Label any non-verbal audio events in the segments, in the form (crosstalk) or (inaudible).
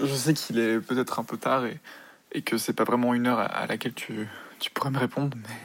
je sais qu'il est peut-être un peu tard et, que c'est pas vraiment une heure à, laquelle tu, tu pourrais me répondre, mais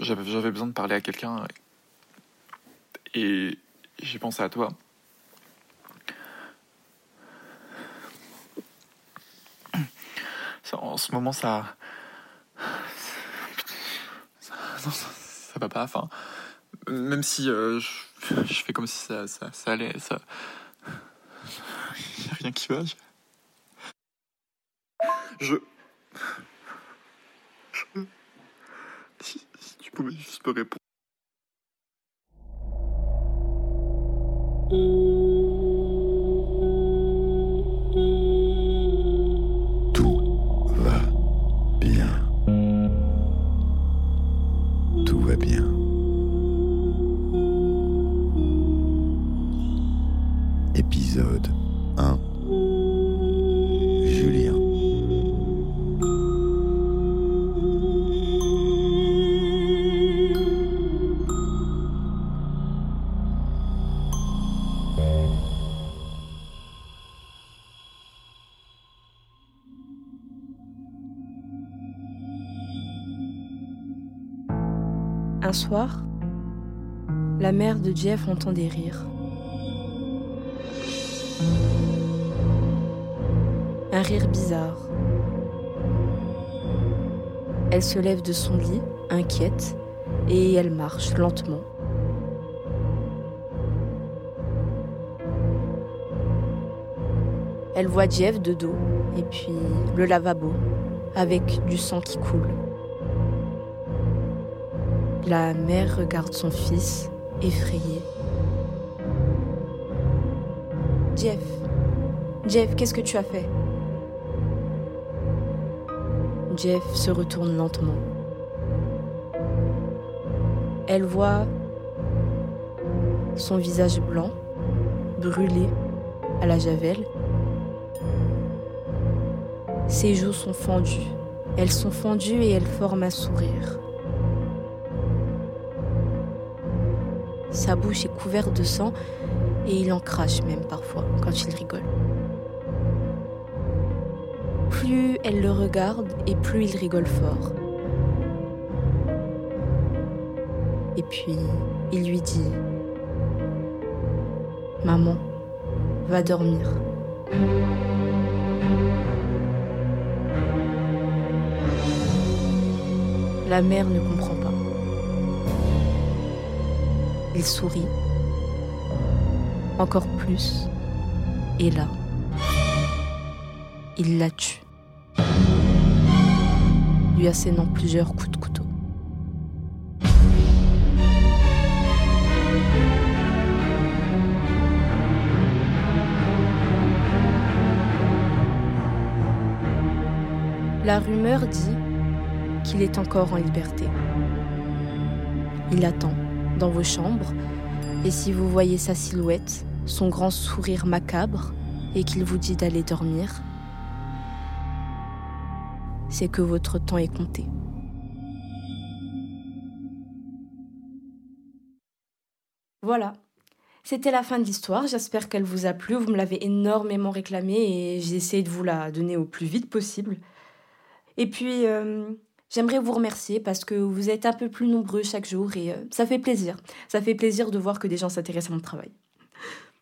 j'avais, besoin de parler à quelqu'un et, j'ai pensé à toi. En ce moment, ça, ça, ça, va pas. Enfin, même si euh, je, fais comme si ça, ça, ça allait, ça, y (laughs) a rien qui va. Je, je, si, si tu pouvais juste me répondre. Un soir, la mère de Jeff entend des rires. Un rire bizarre. Elle se lève de son lit, inquiète, et elle marche lentement. Elle voit Jeff de dos, et puis le lavabo, avec du sang qui coule. La mère regarde son fils, effrayée. Jeff, Jeff, qu'est-ce que tu as fait? Jeff se retourne lentement. Elle voit son visage blanc, brûlé à la javel. Ses joues sont fendues. Elles sont fendues et elles forment un sourire. Sa bouche est couverte de sang et il en crache même parfois quand il rigole. Plus elle le regarde et plus il rigole fort. Et puis il lui dit Maman, va dormir. La mère ne comprend pas. Il sourit. Encore plus. Et là, il la tue. Lui assénant plusieurs coups de couteau. La rumeur dit qu'il est encore en liberté. Il attend dans vos chambres et si vous voyez sa silhouette, son grand sourire macabre et qu'il vous dit d'aller dormir, c'est que votre temps est compté. Voilà. C'était la fin de l'histoire. J'espère qu'elle vous a plu. Vous me l'avez énormément réclamée et j'ai essayé de vous la donner au plus vite possible. Et puis, euh, j'aimerais vous remercier parce que vous êtes un peu plus nombreux chaque jour et euh, ça fait plaisir. Ça fait plaisir de voir que des gens s'intéressent à mon travail.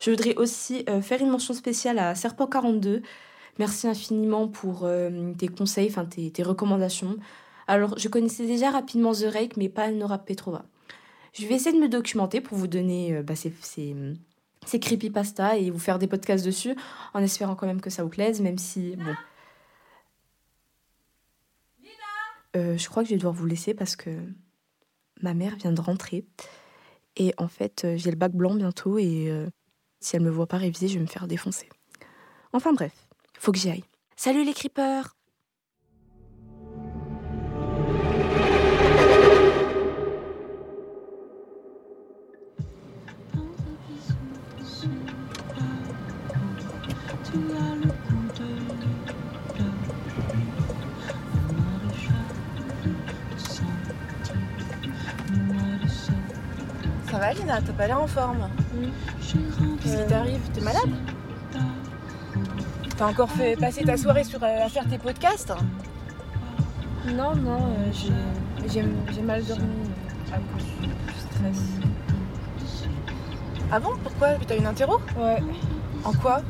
Je voudrais aussi euh, faire une mention spéciale à Serpent42. Merci infiniment pour euh, tes conseils, enfin tes, recommandations. Alors, je connaissais déjà rapidement The Rake, mais pas Nora Petrova. Je vais essayer de me documenter pour vous donner bah, ces, ces, ces et vous faire des podcasts dessus, en espérant quand même que ça vous plaise, même si, bon... Euh, je crois que je vais devoir vous laisser parce que ma mère vient de rentrer. Et en fait, euh, j'ai le bac blanc bientôt et euh, si elle me voit pas réviser, je vais me faire défoncer. Enfin bref, faut que j'y aille. Salut les creepers Lina, t'as pas l'air en forme. Qu'est-ce qui t'arrive? T'es malade? T'as encore fait passer ta soirée sur, euh, à faire tes podcasts? Non, non, euh, j'ai- j'ai j'ai mal dormi euh, à cause du stress. Ah bon? Pourquoi? T'as une interro? Ouais, En quoi?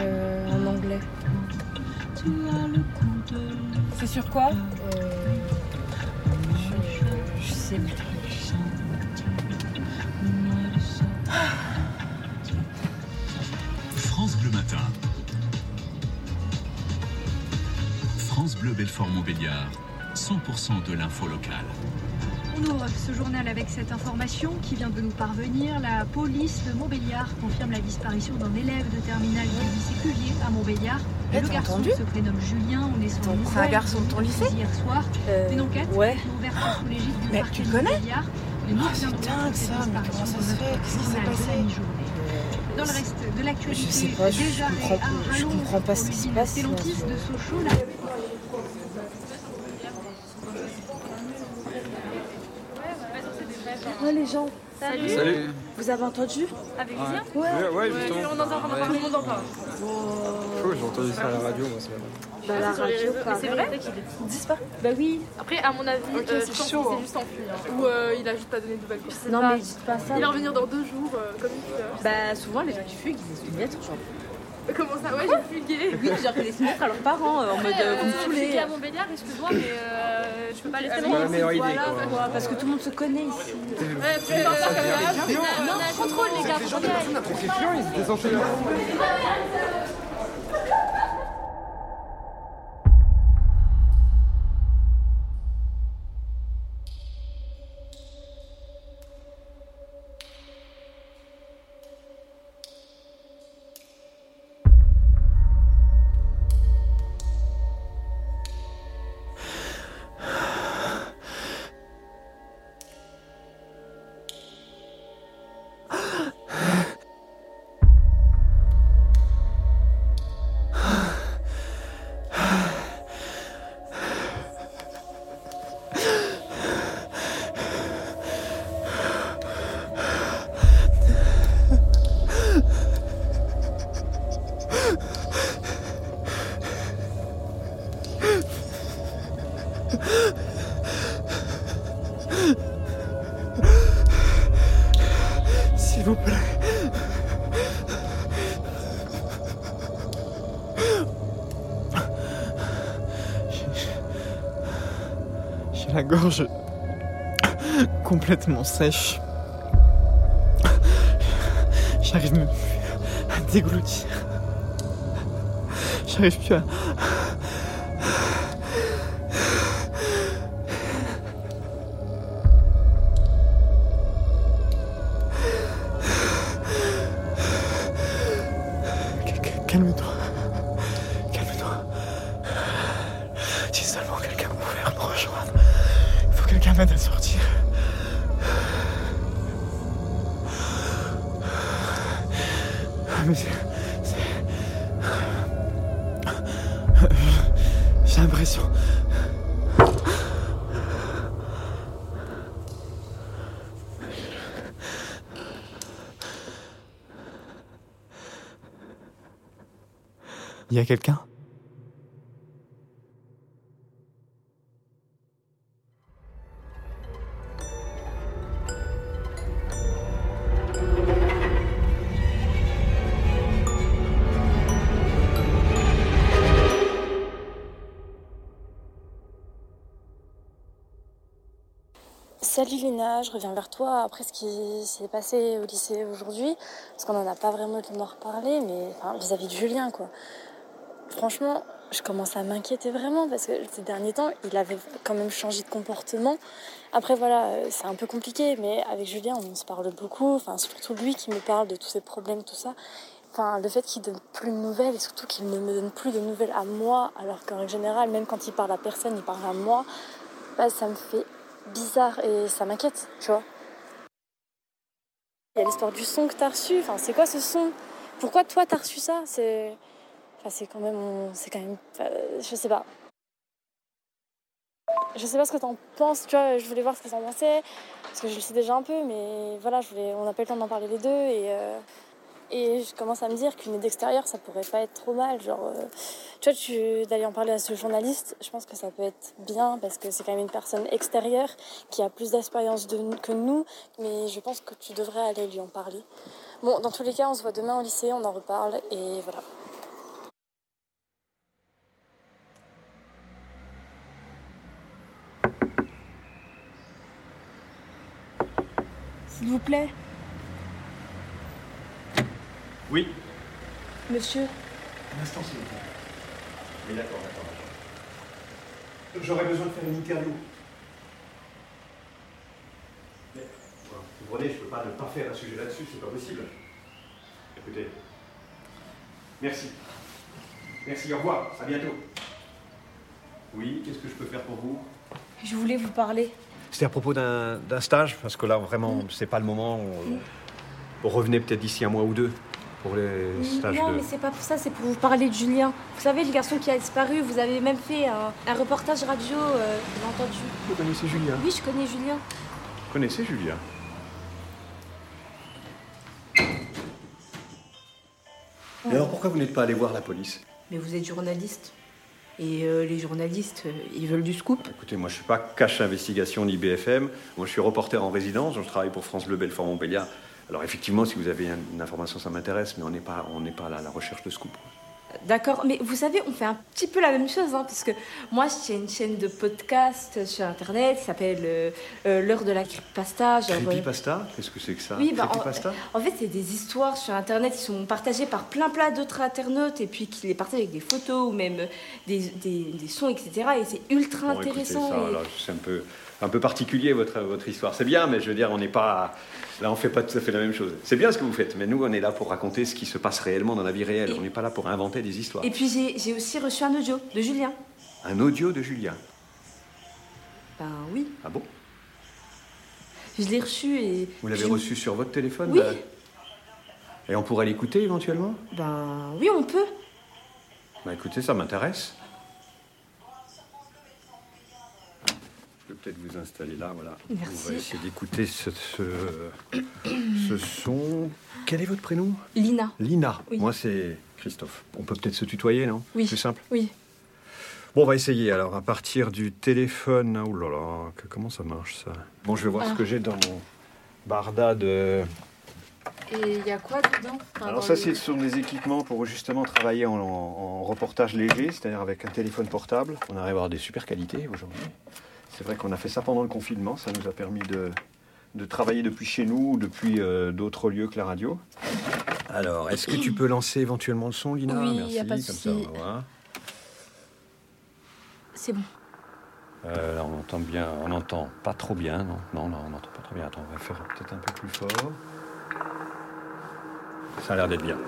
Euh, en anglais. C'est sur quoi? Euh, je, je sais plus. France Bleu Matin. France Bleu Belfort-Montbéliard. 100% de l'info locale. On ouvre ce journal avec cette information qui vient de nous parvenir. La police de Montbéliard confirme la disparition d'un élève de terminale du lycée Cuvier à Montbéliard. Eh, le garçon entendu se prénomme Julien. On est une c'est un garçon de ton qui lycée hier soir. Euh, Une enquête ouais. ouverte sous l'égide du Mais parquet tu de connais Montbéliard. Ah, c'est dingue, ça, mais comment ça se dans fait? Qu'est-ce qui s'est passé? Dans le reste de l'actualité, Je sais pas, je arrêts comprends- à je comprends pas ce qui se passe, là. de Sochaux. La- Oh les gens, Salut. vous avez entendu? Avec plaisir Ouais. Ouais. On entend, on entend, tout le monde en parle. Chaud, j'ai entendu ça à la radio, moi, ce matin. Bah la les radio, c'est vrai Bah oui. Après, à mon avis, Ok, euh, c'est chaud, hein. s'est juste enfui. hein. Ou euh, il a juste pas donné de nouvelles. sais Non pas. mais dites pas ça. Il va revenir dans deux jours, euh, comme il fait. Bah souvent les gens qui fuient, ils essaient de lettres genre. Comment ça? Ouais, j'ai fugué. Oui, genre qu'ils laissent une lettre à leurs parents euh, en mode euh, vous me Je suis à Montbéliard, excuse-moi, mais euh, je peux pas laisser C'est pas la meilleure idée, Parce que tout le monde se connaît ici. Ouais, puis, bah, ça, on a- on a un contrôle, les gars. y aille. Après, c'est chiant, ils étaient censés la gorge (laughs) complètement sèche. J'arrive même plus à déglutir. J'arrive plus à. Cal- cal- Calme-toi. Calme-toi. Quelqu'un m'aide à sortir. Mais c'est- J'ai l'impression. Il y a quelqu'un? Salut Lina, je reviens vers toi après ce qui s'est passé au lycée aujourd'hui, parce qu'on n'en a pas vraiment le temps d'en reparler, mais vis-à-vis de Julien, quoi. Franchement, je commence à m'inquiéter vraiment, parce que ces derniers temps, il avait quand même changé de comportement. Après, voilà, c'est un peu compliqué, mais avec Julien, on se parle beaucoup, enfin, surtout lui qui me parle de tous ses problèmes, tout ça. Enfin, le fait qu'il donne plus de nouvelles, et surtout qu'il ne me donne plus de nouvelles à moi, alors qu'en règle générale, même quand il parle à personne, il parle à moi, bah, ça me fait bizarre et ça m'inquiète, tu vois. Il y a l'histoire du son que t'as reçu. Enfin, c'est quoi ce son? Pourquoi toi t'as reçu ça? C'est, enfin, c'est quand même, c'est quand même, je sais pas. Je sais pas ce que t'en penses, tu vois. Je voulais voir ce que t'en pensais parce que je le sais déjà un peu, mais voilà, on n'a pas eu le temps d'en parler les deux et euh, Et je commence à me dire qu'une aide extérieure, ça pourrait pas être trop mal. Genre, euh, tu vois, d'aller en parler à ce journaliste, je pense que ça peut être bien parce que c'est quand même une personne extérieure qui a plus d'expérience de- que nous. Mais je pense que tu devrais aller lui en parler. Bon, dans tous les cas, on se voit demain au lycée, on en reparle et voilà. S'il vous plaît, Oui. monsieur. Un instant, s'il vous plaît. Oui, d'accord, d'accord. d'accord. J'aurais besoin de faire une interview. Mais, vous comprenez, je ne peux pas ne pas faire un sujet là-dessus, c'est pas possible. Écoutez. Merci. Merci, au revoir, à bientôt. Oui, qu'est-ce que je peux faire pour vous? Je voulais vous parler. C'était à propos d'un d'un stage, parce que là, vraiment, c'est pas le moment. On, on revenait peut-être d'ici un mois ou deux pour les stages non, de. mais c'est pas pour ça, c'est pour vous parler de Julien. Vous savez, le garçon qui a disparu, vous avez même fait un, un reportage radio, euh, j'ai entendu. Vous connaissez Julien? Oui, je connais Julien. Vous connaissez Julien? Et alors pourquoi vous n'êtes pas allé voir la police? Mais vous êtes journaliste. Et euh, les journalistes, euh, ils veulent du scoop. Écoutez, moi je suis pas cache investigation ni BFM. Moi je suis reporter en résidence, donc je travaille pour France Bleu Belfort Montbéliard. Alors effectivement, si vous avez un- une information, ça m'intéresse, mais on n'est pas, on pas là à la recherche de scoop. D'accord, mais vous savez, on fait un petit peu la même chose, hein, parce que moi, j'ai une chaîne de podcast sur Internet qui s'appelle euh, euh, L'heure de la creepypasta. genre, euh, Creepypasta Qu'est-ce que c'est que ça Oui, bah, en, en fait, c'est des histoires sur Internet qui sont partagées par plein plein d'autres internautes et puis qui les partagent avec des photos ou même des, des- des sons, etc. Et c'est ultra Bon, écoutez, intéressant. ça, et- alors, c'est un peu, un peu particulier votre, votre histoire. C'est bien, mais je veux dire, on n'est pas. Là, on fait pas tout à fait la même chose. C'est bien ce que vous faites, mais nous, on est là pour raconter ce qui se passe réellement dans la vie réelle. On n'est pas là pour inventer des histoires. Et puis j'ai j'ai aussi reçu un audio de Julien. Un audio de Julien. Ben oui, Ah bon? Je l'ai reçu et. Vous l'avez je- reçu sur votre téléphone Oui. là Et on pourrait l'écouter éventuellement? Ben oui, on peut. Bah écoutez, ça m'intéresse. Peut-être vous installer là, voilà. Merci. On va essayer d'écouter ce, ce, ce son. Quel est votre prénom? Lina. Lina. Oui. Moi, c'est Christophe. On peut peut-être se tutoyer, non? Oui. Plus simple? Oui. Bon, on va essayer alors à partir du téléphone. Oh là là, que- comment ça marche ça? Bon, je vais voir Ah. ce que j'ai dans mon barda de. Et il y a quoi dedans? Enfin, Alors ça, le- ce sont des équipements pour justement travailler en, en- en reportage léger, c'est-à-dire avec un téléphone portable. On arrive à avoir des super qualités aujourd'hui. C'est vrai qu'on a fait ça pendant le confinement, ça nous a permis de, de travailler depuis chez nous ou depuis euh, d'autres lieux que la radio. Alors, est-ce que tu peux lancer éventuellement le son, Lina Oui, Merci, y a pas de comme ça on va voir. C'est bon. Euh, là, on entend bien, on entend pas trop bien, non? Non, non, on n'entend pas trop bien. Attends, on va faire peut-être un peu plus fort. Ça a l'air d'être bien.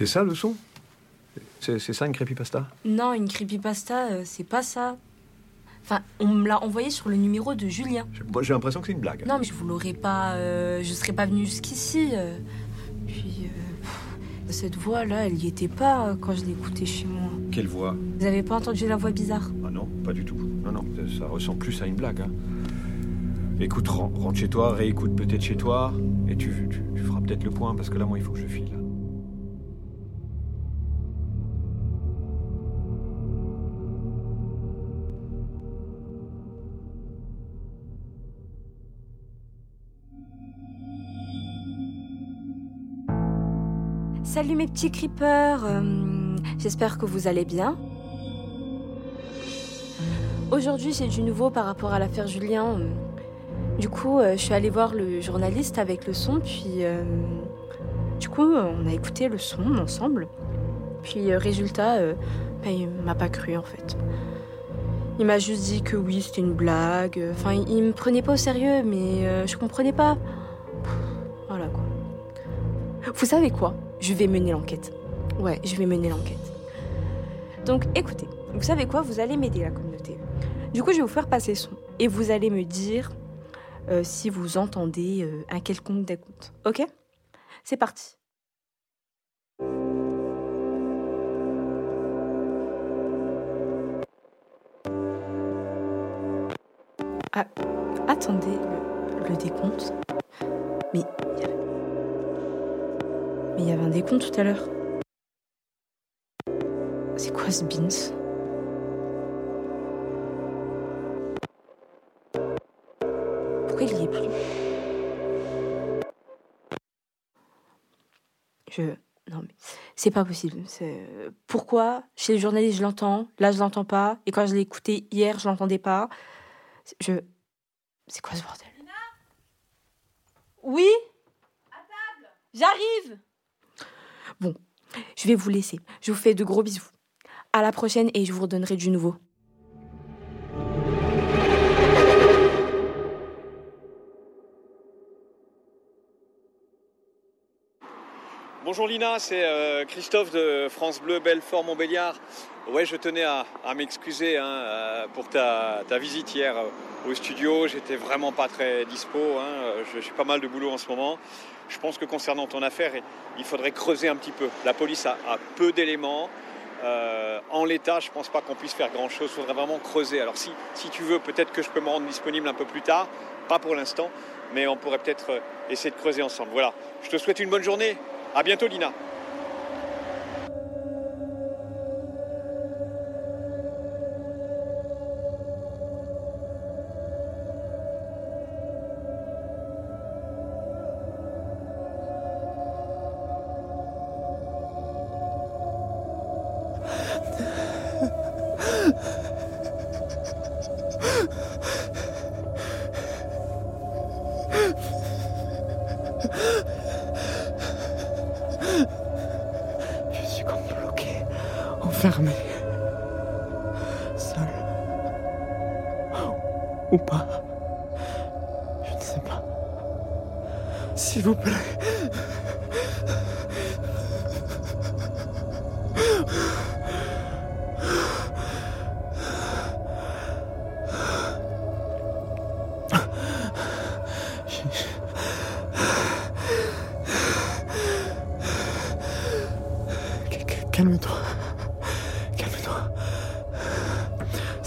C'est ça le son? C'est ça une creepypasta? Non, une creepypasta, euh, c'est pas ça. Enfin, on me l'a envoyé sur le numéro de Julien. Moi j'ai l'impression que c'est une blague. Non, mais je vous l'aurais pas. euh, je serais pas venue jusqu'ici. euh. Puis. euh, pff, cette voix-là, elle y était pas euh, quand je l'ai écoutée chez moi. Quelle voix? Vous avez pas entendu la voix bizarre? Ah non, pas du tout. Non, non, ça ressemble plus à une blague. hein. Écoute, ren- rentre chez toi, réécoute peut-être chez toi, et tu, tu- tu feras peut-être le point, parce que là, moi, il faut que je file. Salut mes petits creepers, euh, j'espère que vous allez bien. Aujourd'hui j'ai du nouveau par rapport à l'affaire Julien. Du coup euh, je suis allée voir le journaliste avec le son, puis euh, du coup on a écouté le son ensemble. Puis résultat, ben, il m'a pas cru en fait. Il m'a juste dit que oui c'était une blague, enfin il, me prenait pas au sérieux mais je comprenais pas. Voilà quoi. Vous savez quoi? Je vais mener l'enquête. Ouais, je vais mener l'enquête. Donc écoutez, vous savez quoi? Vous allez m'aider la communauté. Du coup, je vais vous faire passer son. Et vous allez me dire euh, si vous entendez euh, un quelconque décompte. Ok? C'est parti. Ah, attendez, le, le décompte. Mais mais il y avait un décompte tout à l'heure. C'est quoi ce beans Pourquoi il y est plus? Je. Non, mais c'est pas possible. Pourquoi Chez les journalistes, je l'entends. Là, je l'entends pas. Et quand je l'ai écouté hier, je l'entendais pas? Je. C'est quoi ce bordel? Oui? J'arrive Bon, je vais vous laisser. Je vous fais de gros bisous. À la prochaine et je vous redonnerai du nouveau. Bonjour Lina, c'est euh, Christophe de France Bleu Belfort Montbéliard. Ouais, je tenais à, m'excuser hein, euh, pour ta, visite hier euh, au studio. J'étais vraiment pas très dispo. hein. Suis pas mal de boulot en ce moment. Je pense que concernant ton affaire, il faudrait creuser un petit peu. La police a, peu d'éléments. En l'état, je pense pas qu'on puisse faire grand-chose. Il faudrait vraiment creuser. Alors si, si tu veux, peut-être que je peux me rendre disponible un peu plus tard. Pas pour l'instant, mais on pourrait peut-être essayer de creuser ensemble. Voilà. Je te souhaite une bonne journée. À bientôt, Lina. Enfermé, seul. Ou pas. Je ne sais pas. S'il vous plaît.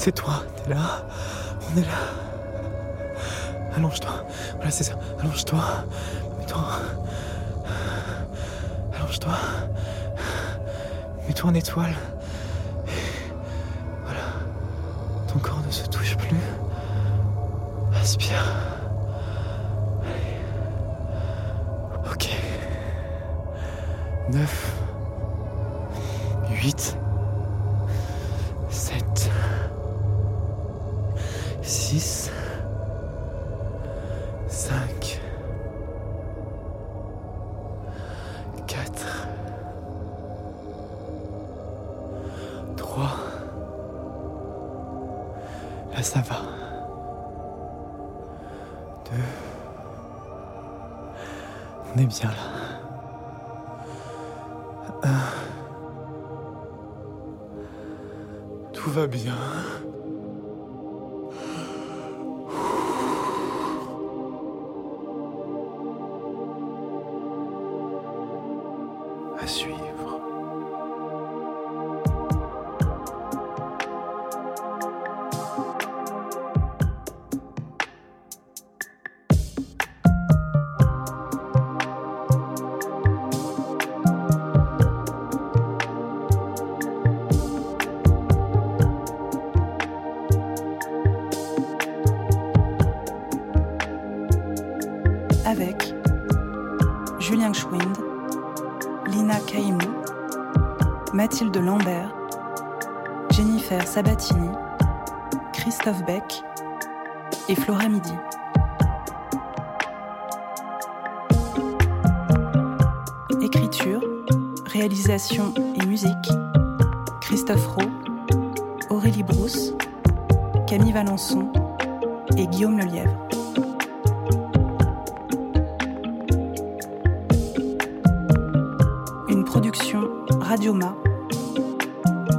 C'est toi, t'es là. On est là. Allonge-toi. Voilà, c'est ça. Allonge-toi. Mets-toi. Allonge-toi. Mets-toi en étoile. Voilà. Ton corps ne se touche plus. Aspire. Allez. Ok. Neuf. 8, Tout va bien. Julien Schwind, Lina Caïmou, Mathilde Lambert, Jennifer Sabatini, Christophe Beck et Flora Midi. Écriture, réalisation et musique, Christophe Rowe, Aurélie Brousse, Camille Valençon et Guillaume Lelièvre. Radioma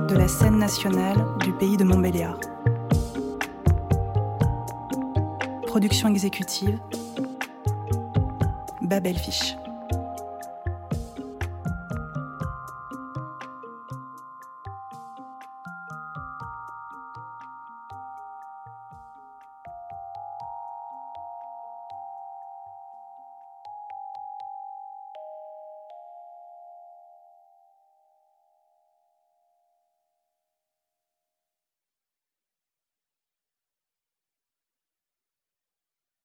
de la scène nationale du pays de Montbéliard. Production exécutive Babel Fish.